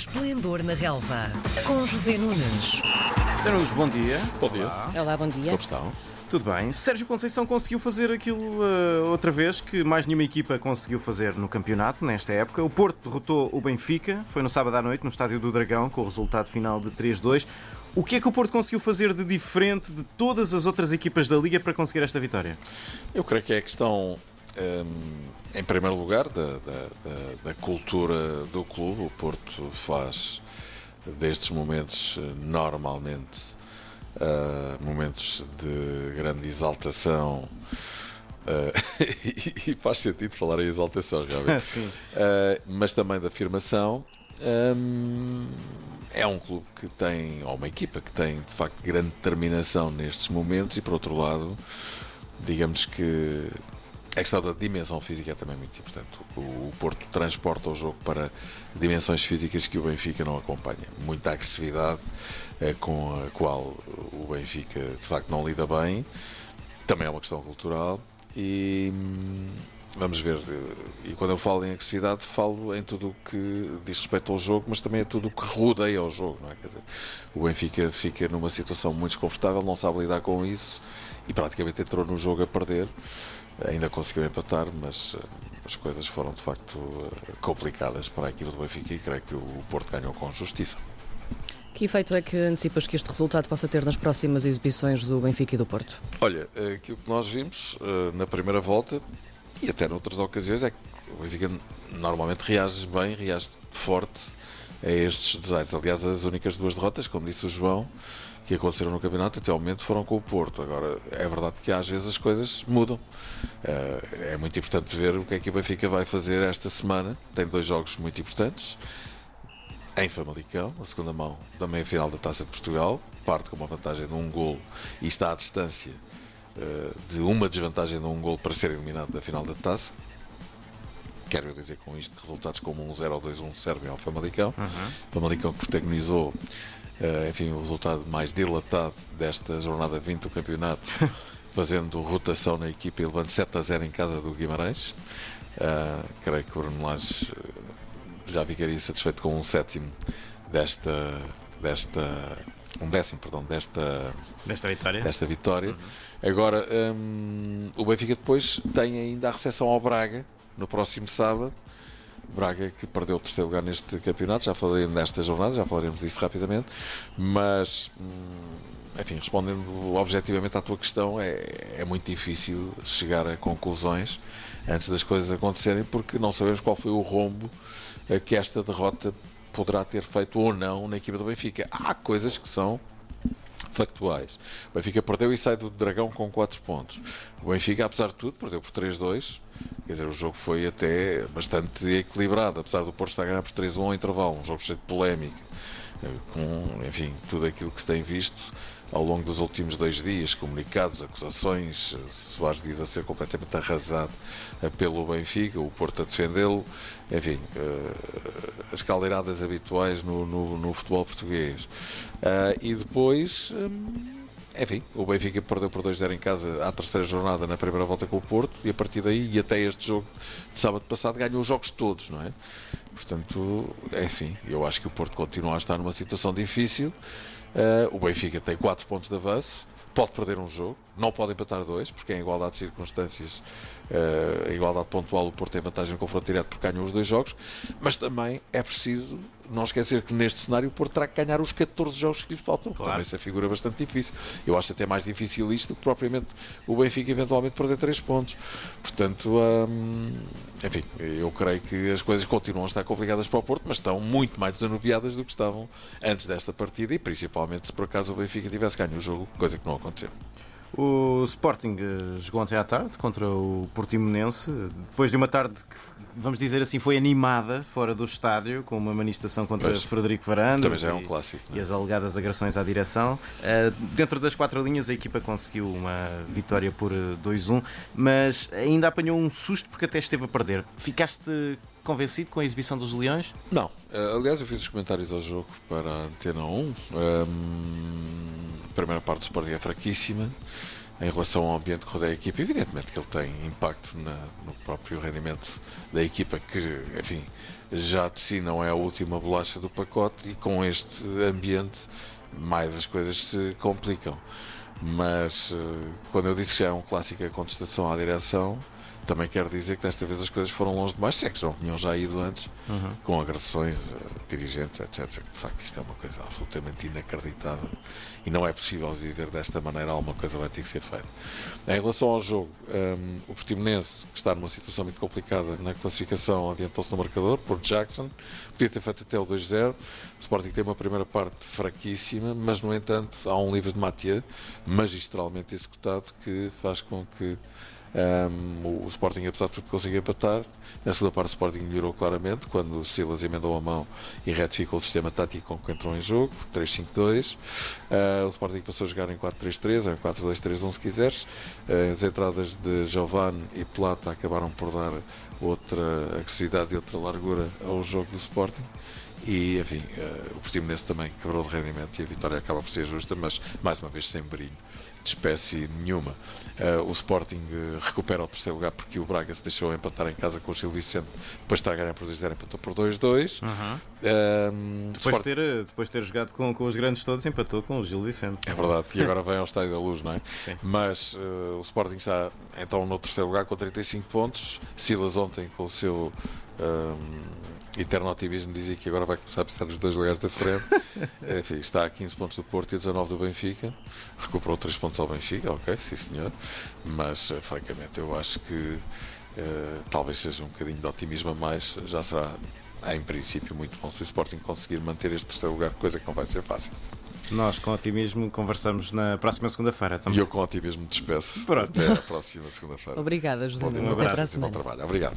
Esplendor na Relva, com José Nunes. Zé Nunes, bom dia. Bom dia. Olá, bom dia. Como estão? Tudo bem. Sérgio Conceição conseguiu fazer aquilo uh, outra vez que mais nenhuma equipa conseguiu fazer no campeonato nesta época. O Porto derrotou o Benfica, foi no sábado à noite no Estádio do Dragão, com o resultado final de 3-2. O que é que o Porto conseguiu fazer de diferente de todas as outras equipas da Liga para conseguir esta vitória? Eu creio que é a questão, em primeiro lugar, da, da, da, da cultura do clube. O Porto faz destes momentos, eh, normalmente, uh, momentos de grande exaltação. Uh, e, e faz sentido falar em exaltação, realmente. Uh, mas também de afirmação. Hum, é um clube que tem, ou uma equipa que tem de facto grande determinação nestes momentos e por outro lado, digamos que a questão da dimensão física é também muito importante. O, o Porto transporta o jogo para dimensões físicas que o Benfica não acompanha. Muita agressividade eh, com a qual o Benfica de facto não lida bem. Também é uma questão cultural e hum, vamos ver. eh, E quando eu falo em agressividade, falo em tudo o que diz respeito ao jogo, mas também é tudo o que rodeia o jogo. Não é? Quer dizer, o Benfica fica numa situação muito desconfortável, não sabe lidar com isso e praticamente entrou no jogo a perder. Ainda conseguiu empatar, mas eh, as coisas foram de facto eh, complicadas para a equipe do Benfica e creio que o Porto ganhou com justiça. Que efeito é que antecipas que este resultado possa ter nas próximas exibições do Benfica e do Porto? Olha, aquilo que nós vimos na primeira volta e até noutras ocasiões é que o Benfica normalmente reage bem, reage forte a estes desaires. Aliás, as únicas duas derrotas, como disse o João, que aconteceram no campeonato até ao momento foram com o Porto. Agora, é verdade que às vezes as coisas mudam. Eh, É muito importante ver o que é que o Benfica vai fazer esta semana. Tem dois jogos muito importantes. Em Famalicão, a segunda mão da meia-final da Taça de Portugal, parte com uma vantagem de um golo e está à distância de uma desvantagem de um golo para ser eliminado da final da Taça. Quero dizer com isto resultados como 1-0 ou 2-1 servem ao Famalicão. Famalicão que protagonizou eh, enfim, o resultado mais dilatado desta jornada 20 do campeonato, fazendo rotação na equipa e levando 7 a 0 em casa do Guimarães. Eh, creio que o Bruno Lage eh, já ficaria satisfeito com um sétimo desta, desta um décimo, perdão, desta, Desta vitória? desta vitória. Agora, hum, o Benfica depois tem ainda a recepção ao Braga no próximo sábado. Braga que perdeu o terceiro lugar neste campeonato, já falei nesta jornada, já falaremos disso rapidamente, mas hum, enfim, respondendo objetivamente à tua questão, é, é muito difícil chegar a conclusões antes das coisas acontecerem, porque não sabemos qual foi o rombo que esta derrota poderá ter feito ou não na equipa do Benfica. Há coisas que são factuais. O Benfica perdeu e sai do Dragão com 4 pontos. O Benfica, apesar de tudo, perdeu por 3-2. Quer dizer, o jogo foi até bastante equilibrado, apesar do Porto estar a ganhar por 3-1 ao intervalo. Um jogo cheio de polémica, eh, com, enfim, tudo aquilo que se tem visto ao longo dos últimos dois dias, comunicados, acusações, eh, Soares diz a ser completamente arrasado eh, pelo Benfica, o Porto a defendê-lo, enfim, eh, as caldeiradas habituais no, no, no futebol português. E depois, hum, enfim, o Benfica perdeu por 2-0 em casa à terceira jornada na primeira volta com o Porto e a partir daí e até este jogo de sábado passado ganhou os jogos todos, não é? Portanto, enfim, eu acho que o Porto continua a estar numa situação difícil. Ah, o Benfica tem 4 pontos de avanço, pode perder um jogo, não pode empatar dois, porque em igualdade de circunstâncias, em igualdade pontual, o Porto tem vantagem no confronto direto porque ganhou os dois jogos, mas também é preciso não esquecer que neste cenário o Porto terá que ganhar os 14 jogos que lhe faltam. Claro. Também essa figura é bastante difícil. Eu acho até mais difícil isto do que propriamente o Benfica eventualmente perder 3 pontos. Portanto, hum, enfim, eu creio que as coisas continuam a estar complicadas para o Porto, mas estão muito mais desanuviadas do que estavam antes desta partida e principalmente se por acaso o Benfica tivesse ganho o jogo, coisa que não aconteceu. O Sporting eh, jogou ontem à tarde contra o Portimonense, depois de uma tarde que, vamos dizer assim, foi animada fora do estádio, com uma manifestação contra Pois. Frederico Varandas já é um e- clássico, e é? as alegadas agressões à direção. Eh, dentro das quatro linhas, a equipa conseguiu uma vitória por eh, 2-1, mas ainda apanhou um susto porque até esteve a perder. Ficaste convencido com a exibição dos Leões? Não, eh, aliás, eu fiz os comentários ao jogo para a Antena 1. Hum, a primeira parte do Sporting é fraquíssima. em relação ao ambiente que rodeia a equipa. Evidentemente que ele tem impacto na, no próprio rendimento da equipa, que, enfim, já de si não é a última bolacha do pacote e com este ambiente mais as coisas se complicam. Mas eh, quando eu disse que já é um clássico a contestação à direção, também quero dizer que desta vez as coisas foram longe demais, se é que já tinham já ido antes, uhum. com agressões a dirigentes, etc. De facto, isto é uma coisa absolutamente inacreditável e não é possível viver desta maneira, alguma coisa vai ter que ser feita. Em relação ao jogo, um, o Portimonense, que está numa situação muito complicada na classificação, adiantou-se no marcador por Jackson, podia ter feito até o 2-0. O Sporting tem uma primeira parte fraquíssima, mas no entanto há um livro de Mathieu, magistralmente executado, que faz com que um, o Sporting, apesar de tudo, conseguiu empatar. Na segunda parte, o Sporting melhorou claramente quando o Silas emendou a mão e retificou o sistema tático com que entrou em jogo 3-5-2. Uh, ah, o Sporting passou a jogar em 4-3-3 ou em 4-2-3-1, se quiseres. Uh, as entradas de Giovanni e Plata acabaram por dar outra agressividade e outra largura ao jogo do Sporting. E, enfim, uh, o Portimonense também quebrou de rendimento e a vitória acaba por ser justa, mas mais uma vez sem brilho de espécie nenhuma. Uh, o Sporting uh, recupera o terceiro lugar porque o Braga se deixou empatar em casa com o Gil Vicente, depois de estar a ganhar por 2-0, empatou por 2-2. Uhum. Uh, depois, Sport... ter, depois de ter jogado com, com os grandes todos, empatou com o Gil Vicente. É verdade, e agora vem ao Estádio da Luz, não é? Sim. Mas o Sporting está então no terceiro lugar com 35 pontos. Silas ontem com o seu eterno otimismo dizia que agora vai começar a precisar dos dois lugares da frente. Enfim, está a 15 pontos do Porto e a 19 do Benfica. Recuperou 3 pontos ao Benfica, ok, sim senhor. Mas, eh, francamente, eu acho que uh, talvez seja um bocadinho de otimismo a mais. Já será, em princípio, muito bom se o Sporting conseguir manter este terceiro lugar, coisa que não vai ser fácil. Nós, com otimismo, conversamos na próxima segunda-feira também. E eu, com otimismo, despeço. Pronto. Até a próxima segunda-feira. Obrigada, José. Um abraço. Bom trabalho. Obrigado.